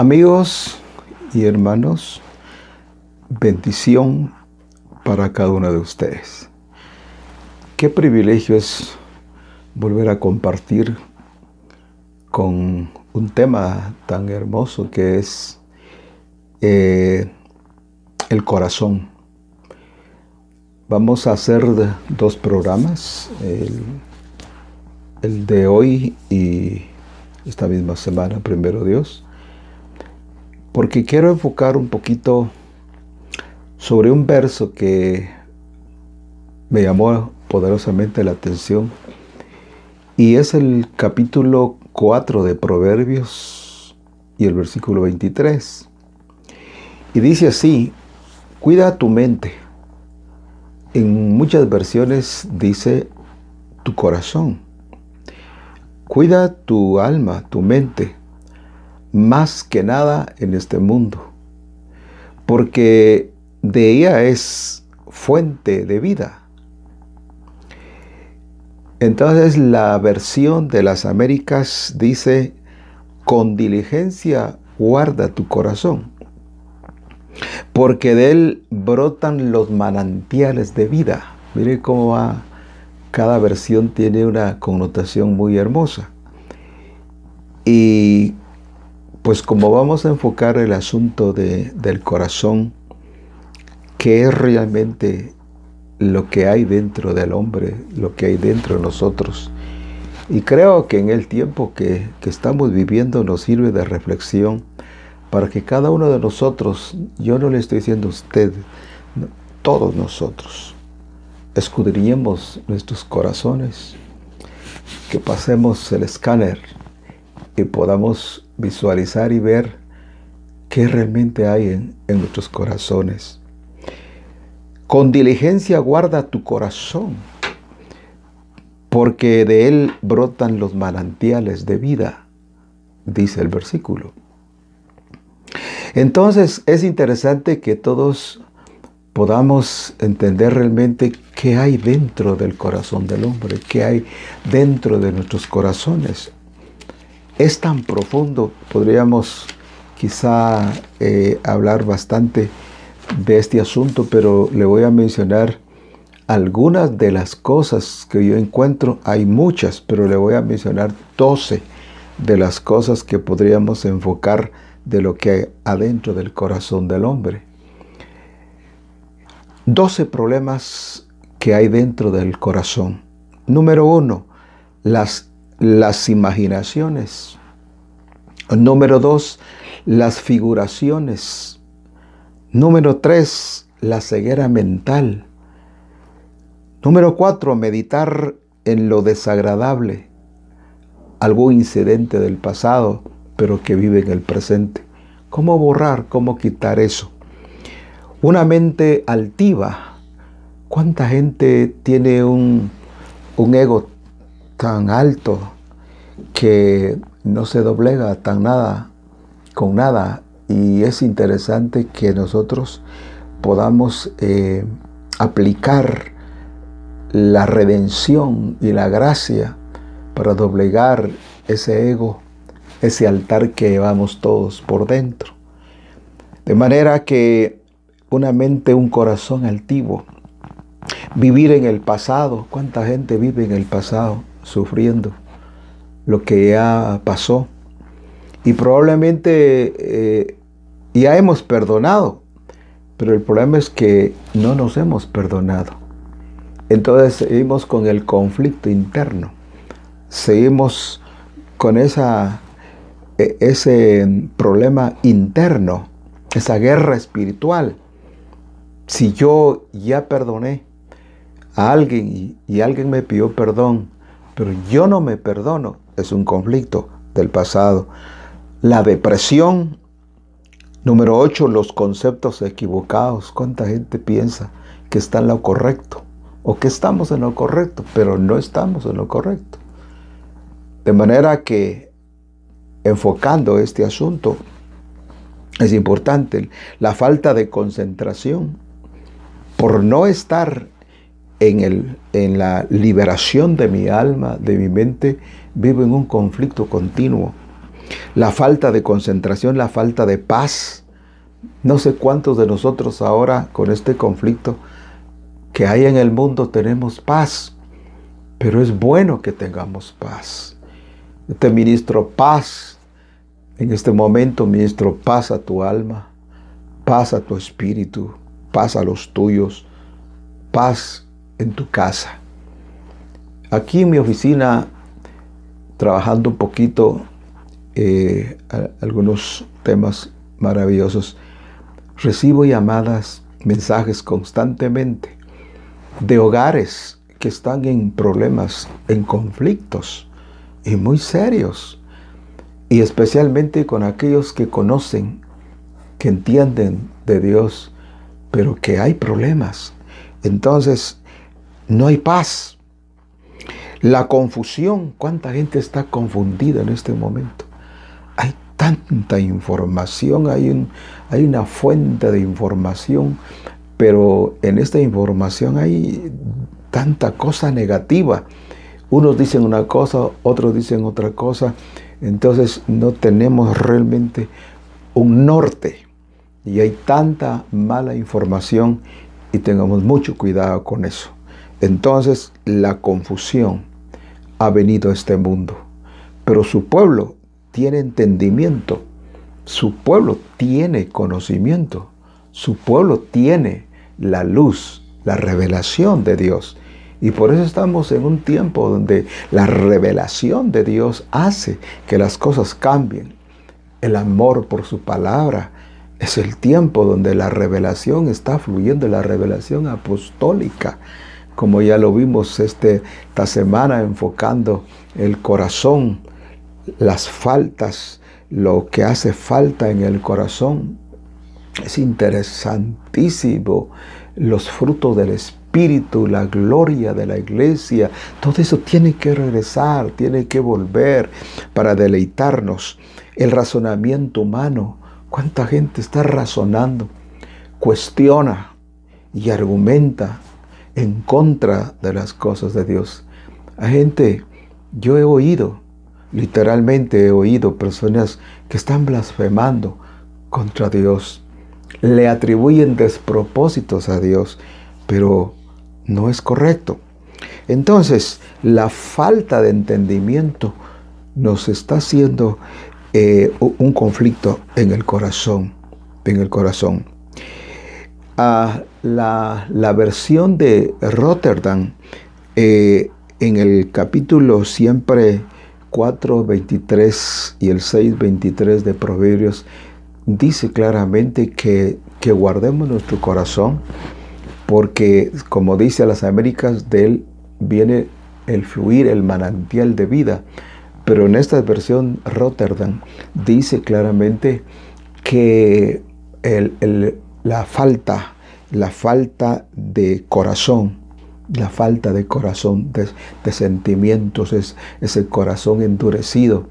Amigos y hermanos, bendición para cada uno de ustedes. Qué privilegio es volver a compartir con un tema tan hermoso que es eh, el corazón. Vamos a hacer dos programas, el, el de hoy y esta misma semana, primero Dios porque quiero enfocar un poquito sobre un verso que me llamó poderosamente la atención y es el capítulo 4 de Proverbios y el versículo 23. Y dice así, cuida tu mente. En muchas versiones dice tu corazón. Cuida tu alma, tu mente más que nada en este mundo, porque de ella es fuente de vida. Entonces la versión de las Américas dice, con diligencia guarda tu corazón, porque de él brotan los manantiales de vida. Mire cómo va, cada versión tiene una connotación muy hermosa. Y pues como vamos a enfocar el asunto del corazón, ¿qué es realmente lo que hay dentro del hombre, lo que hay dentro de nosotros? Y creo que en el tiempo que, que estamos viviendo nos sirve de reflexión para que cada uno de nosotros, yo no le estoy diciendo a usted, todos nosotros, escudriñemos nuestros corazones, que pasemos el escáner y podamos visualizar y ver qué realmente hay en, nuestros corazones. Con diligencia guarda tu corazón, porque de él brotan los manantiales de vida, dice el versículo. Entonces es interesante que todos podamos entender realmente qué hay dentro del corazón del hombre, qué hay dentro de nuestros corazones es tan profundo, podríamos quizá eh, hablar bastante de este asunto, pero le voy a mencionar algunas de las cosas que yo encuentro. Hay muchas, pero le voy a mencionar 12 de las cosas que podríamos enfocar de lo que hay adentro del corazón del hombre. 12 problemas que hay dentro del corazón. Número uno, las las imaginaciones. Número dos, las figuraciones. Número tres, la ceguera mental. Número cuatro, meditar en lo desagradable, algún incidente del pasado, pero que vive en el presente. ¿Cómo borrar, cómo quitar eso? Una mente altiva. ¿Cuánta gente tiene un, un ego tan alto que no se doblega tan nada con nada y es interesante que nosotros podamos eh, aplicar la redención y la gracia para doblegar ese ego, ese altar que llevamos todos por dentro. De manera que una mente, un corazón altivo, vivir en el pasado, ¿cuánta gente vive en el pasado? Sufriendo lo que ya pasó. Y probablemente eh, ya hemos perdonado, pero el problema es que no nos hemos perdonado. Entonces seguimos con el conflicto interno, seguimos con esa, e, ese problema interno, esa guerra espiritual. Si yo ya perdoné a alguien y, y alguien me pidió perdón, pero yo no me perdono, es un conflicto del pasado. La depresión, número 8, los conceptos equivocados. ¿Cuánta gente piensa que está en lo correcto? O que estamos en lo correcto, pero no estamos en lo correcto. De manera que, enfocando este asunto, es importante la falta de concentración por no estar en, el, en la liberación de mi alma, de mi mente, vivo en un conflicto continuo. la falta de concentración, la falta de paz. No sé cuántos de nosotros ahora con este conflicto que hay en el mundo tenemos paz, pero es bueno que tengamos paz. te ministro paz en este momento, ministro paz a tu alma, paz a tu espíritu, paz a los tuyos, paz en tu casa. Aquí en mi oficina, trabajando un poquito eh, algunos temas maravillosos, recibo llamadas, mensajes constantemente de hogares que están en problemas, en conflictos y muy serios. Y especialmente con aquellos que conocen, que entienden de Dios, pero que hay problemas. Entonces, no hay paz. La confusión, ¿cuánta gente está confundida en este momento? Hay tanta información, hay, una fuente de información, pero en esta información hay tanta cosa negativa. Unos dicen una cosa, otros dicen otra cosa. Entonces no tenemos realmente un norte. Y hay tanta mala información y tengamos mucho cuidado con eso. Entonces la confusión ha venido a este mundo. Pero su pueblo tiene entendimiento. Su pueblo tiene conocimiento. Su pueblo tiene la luz, la revelación de Dios. Y por eso estamos en un tiempo donde la revelación de Dios hace que las cosas cambien. El amor por su palabra es el tiempo donde la revelación está fluyendo, la revelación apostólica, como ya lo vimos este, esta semana enfocando el corazón, las faltas, lo que hace falta en el corazón. Es interesantísimo los frutos del Espíritu la gloria de la iglesia, todo eso tiene que regresar, tiene que volver para deleitarnos. El razonamiento humano, ¿cuánta gente está razonando? Cuestiona y argumenta en contra de las cosas de Dios. A gente, yo he oído, literalmente he oído personas que están blasfemando contra Dios, le atribuyen despropósitos a Dios, pero no es correcto. Entonces, la falta de entendimiento nos está haciendo eh, un conflicto en el corazón, en el corazón. Ah, la, versión de Rotterdam eh, en el capítulo siempre 4.23 y el 6.23 de Proverbios dice claramente que, que guardemos nuestro corazón porque como dice las Américas, de él viene el fluir, el manantial de vida. Pero en esta versión Rotterdam dice claramente que la falta, la falta de corazón, la falta de corazón, de, sentimientos, es ese corazón endurecido,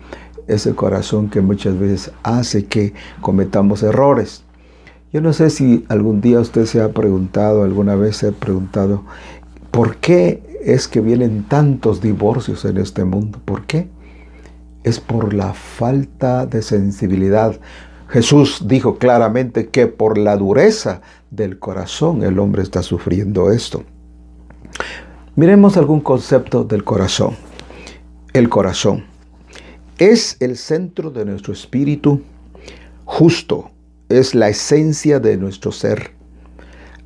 ese corazón que muchas veces hace que cometamos errores. Yo no sé si algún día usted se ha preguntado, alguna vez se ha preguntado, ¿por qué es que vienen tantos divorcios en este mundo? ¿Por qué? Es por la falta de sensibilidad. Jesús dijo claramente que por la dureza del corazón el hombre está sufriendo esto. Miremos algún concepto del corazón. El corazón es el centro de nuestro espíritu justo, es la esencia de nuestro ser.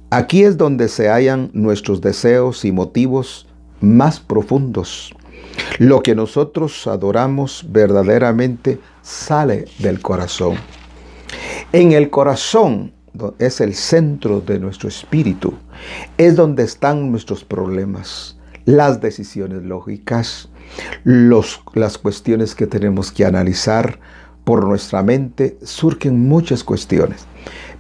Aquí es donde se hallan nuestros deseos y motivos más profundos. Lo que nosotros adoramos verdaderamente sale del corazón. En el corazón es el centro de nuestro espíritu. Es donde están nuestros problemas, las decisiones lógicas, los, las cuestiones que tenemos que analizar, por nuestra mente surgen muchas cuestiones,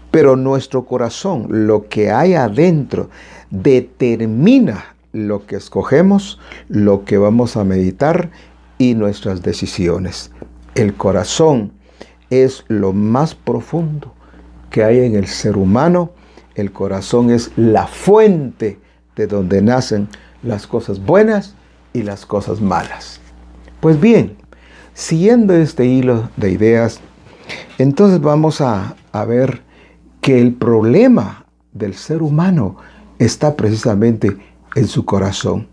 pero nuestro corazón, lo que hay adentro, determina lo que escogemos, lo que vamos a meditar y nuestras decisiones. El corazón es lo más profundo que hay en el ser humano. El corazón es la fuente de donde nacen las cosas buenas y las cosas malas. Pues bien, siguiendo este hilo de ideas, entonces vamos a, a ver que el problema del ser humano está precisamente en su corazón.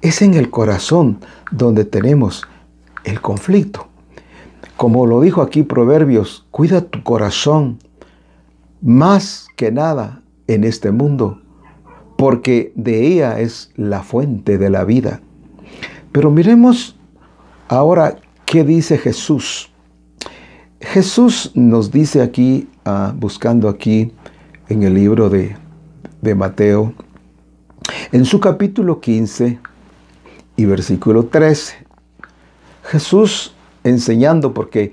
Es en el corazón donde tenemos el conflicto. Como lo dijo aquí Proverbios, cuida tu corazón más que nada en este mundo, porque de ella es la fuente de la vida. Pero miremos ahora qué dice Jesús. Jesús nos dice aquí, ah, buscando aquí en el libro de, de Mateo, en su capítulo 15 y versículo 13, Jesús enseñando, porque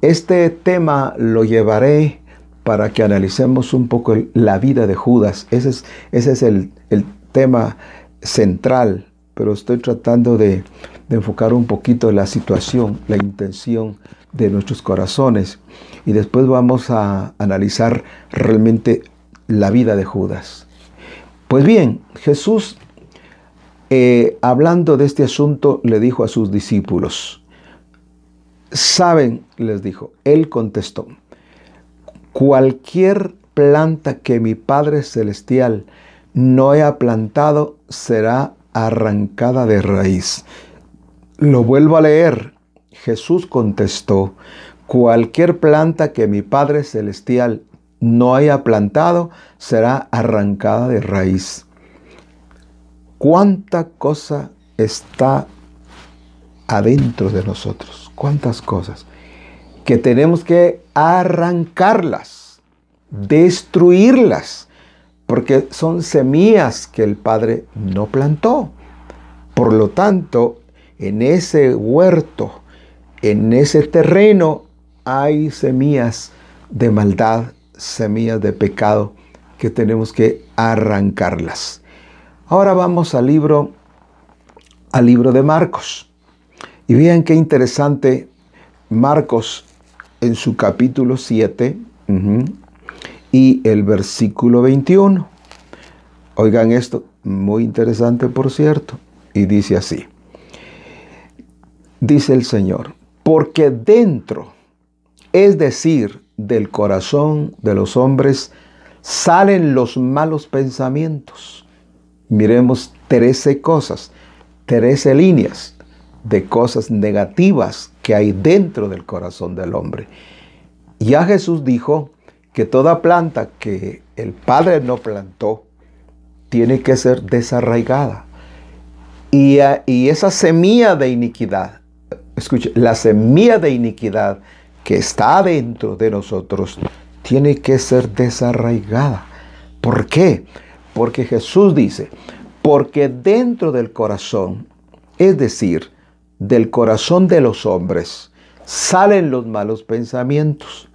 este tema lo llevaré para que analicemos un poco la vida de Judas. Ese es, ese es el, tema central, pero estoy tratando de, de enfocar un poquito la situación, la intención de nuestros corazones. Y después vamos a analizar realmente la vida de Judas. Pues bien, Jesús eh, hablando de este asunto, le dijo a sus discípulos, saben, les dijo, él contestó, cualquier planta que mi Padre Celestial no haya plantado será arrancada de raíz. Lo vuelvo a leer. Jesús contestó, cualquier planta que mi Padre Celestial no haya plantado será arrancada de raíz cuánta cosa está adentro de nosotros, cuántas cosas, que tenemos que arrancarlas, destruirlas, porque son semillas que el Padre no plantó. Por lo tanto, en ese huerto, en ese terreno, hay semillas de maldad, semillas de pecado, que tenemos que arrancarlas. Ahora vamos al libro, al libro de Marcos. Y vean qué interesante Marcos en su capítulo 7 y el versículo 21. Oigan esto, muy interesante por cierto. Y dice así. Dice el Señor, porque dentro, es decir, del corazón de los hombres, salen los malos pensamientos miremos 13 cosas, 13 líneas de cosas negativas que hay dentro del corazón del hombre. Ya Jesús dijo que toda planta que el Padre no plantó tiene que ser desarraigada. Y, y esa semilla de iniquidad, escuche, la semilla de iniquidad que está dentro de nosotros tiene que ser desarraigada. ¿Por qué? Porque Jesús dice, porque dentro del corazón, es decir, del corazón de los hombres, salen los malos pensamientos,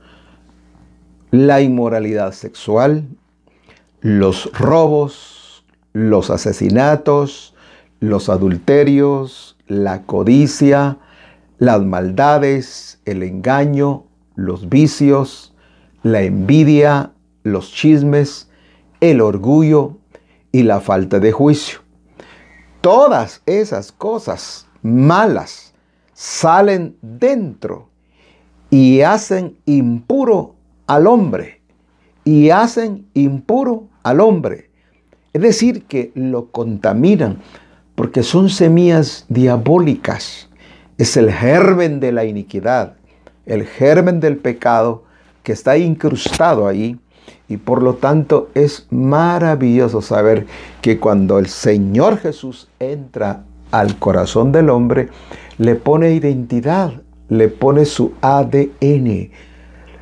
la inmoralidad sexual, los robos, los asesinatos, los adulterios, la codicia, las maldades, el engaño, los vicios, la envidia, los chismes, el orgullo y la falta de juicio. Todas esas cosas malas salen dentro y hacen impuro al hombre. Y hacen impuro al hombre. Es decir, que lo contaminan porque son semillas diabólicas. Es el germen de la iniquidad, el germen del pecado que está incrustado ahí y por lo tanto es maravilloso saber que cuando el Señor Jesús entra al corazón del hombre, le pone identidad, le pone su ADN,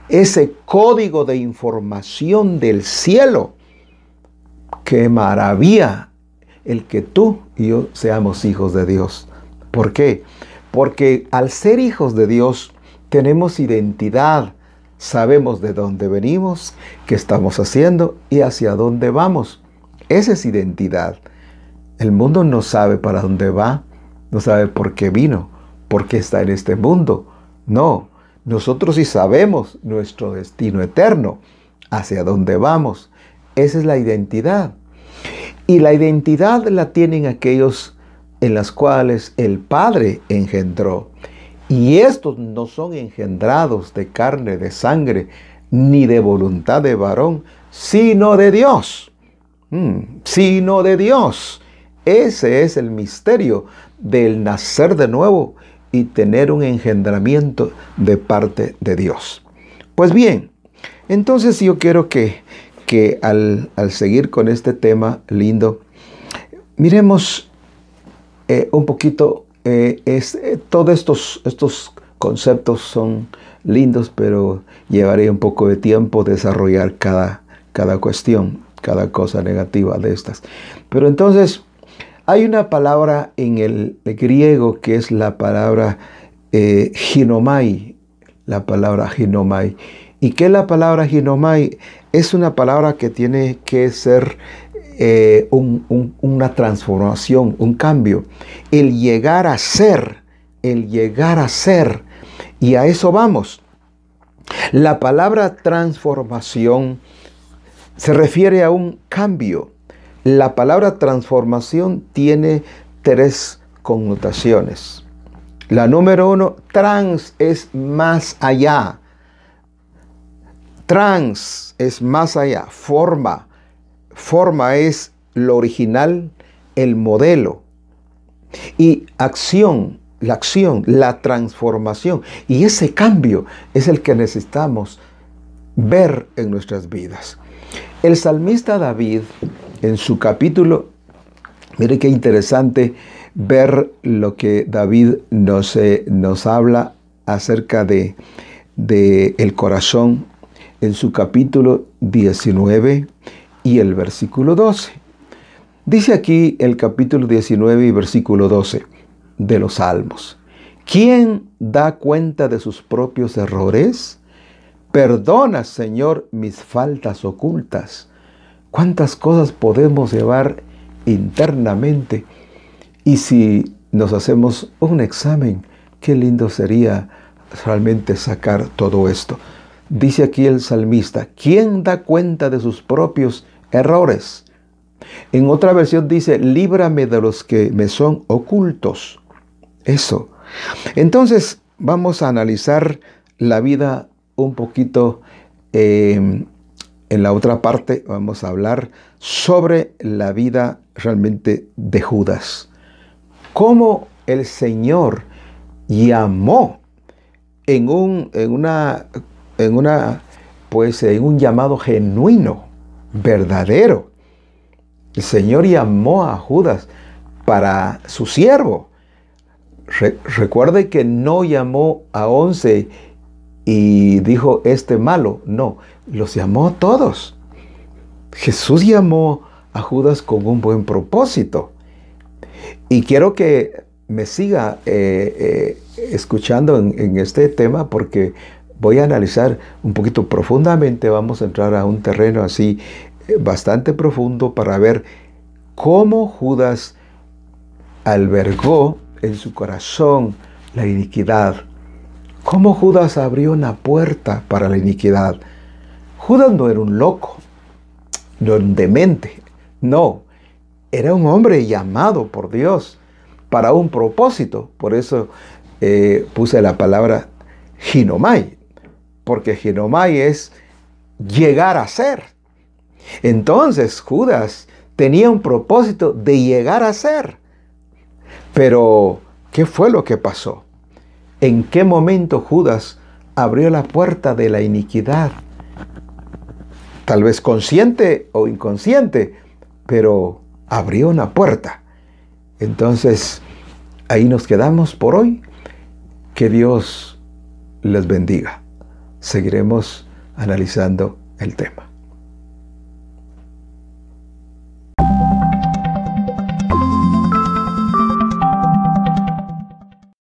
ese código de información del cielo. Qué maravilla el que tú y yo seamos hijos de Dios. ¿Por qué? Porque al ser hijos de Dios tenemos identidad, sabemos de dónde venimos, qué estamos haciendo y hacia dónde vamos. Esa es identidad. El mundo no sabe para dónde va, no sabe por qué vino, por qué está en este mundo. No, nosotros sí sabemos nuestro destino eterno, hacia dónde vamos. Esa es la identidad. Y la identidad la tienen aquellos en las cuales el Padre engendró. Y estos no son engendrados de carne, de sangre, ni de voluntad de varón, sino de Dios. Mm, sino de Dios. Ese es el misterio del nacer de nuevo y tener un engendramiento de parte de Dios. Pues bien, entonces yo quiero que, que al, seguir con este tema lindo, miremos eh, un poquito, eh, es, eh, todos estos, estos conceptos son lindos, pero llevaría un poco de tiempo desarrollar cada, cada cuestión, cada cosa negativa de estas. Pero entonces, hay una palabra en el griego que es la palabra eh, ginomai, la palabra ginomai. ¿Y qué es la palabra ginomai? Es una palabra que tiene que ser eh, una transformación, un cambio. El llegar a ser, el llegar a ser. Y a eso vamos. La palabra transformación se refiere a un cambio. La palabra transformación tiene tres connotaciones. La número uno, trans es más allá. Trans es más allá. Forma. Forma es lo original, el modelo. Y acción, la acción, la transformación. Y ese cambio es el que necesitamos ver en nuestras vidas. El salmista David en su capítulo, mire qué interesante ver lo que David nos, eh, nos habla acerca de, de el corazón en su capítulo 19 y el versículo 12. Dice aquí el capítulo 19 y versículo 12 de los Salmos. ¿Quién da cuenta de sus propios errores? Perdona, Señor, mis faltas ocultas. ¿Cuántas cosas podemos llevar internamente? Y si nos hacemos un examen, qué lindo sería realmente sacar todo esto. Dice aquí el salmista, ¿quién da cuenta de sus propios errores? En otra versión dice, líbrame de los que me son ocultos. Eso. Entonces, vamos a analizar la vida un poquito eh, en la otra parte vamos a hablar sobre la vida realmente de Judas. Cómo el Señor llamó en un, en una, en una, pues en un llamado genuino, verdadero. El Señor llamó a Judas para su siervo. recuerde que no llamó a once y dijo este malo. No, los llamó todos. Jesús llamó a Judas con un buen propósito. Y quiero que me siga eh, eh, escuchando en, este tema porque voy a analizar un poquito profundamente. Vamos a entrar a un terreno así eh, bastante profundo para ver cómo Judas albergó en su corazón la iniquidad ¿Cómo Judas abrió una puerta para la iniquidad? Judas no era un loco, no un demente, no, era un hombre llamado por Dios para un propósito. Por eso eh, puse la palabra ginomai, porque ginomai es llegar a ser. Entonces Judas tenía un propósito de llegar a ser. Pero, ¿qué fue lo que pasó? En qué momento Judas abrió la puerta de la iniquidad. Tal vez consciente o inconsciente, pero abrió una puerta. Entonces, ahí nos quedamos por hoy. Que Dios les bendiga. Seguiremos analizando el tema.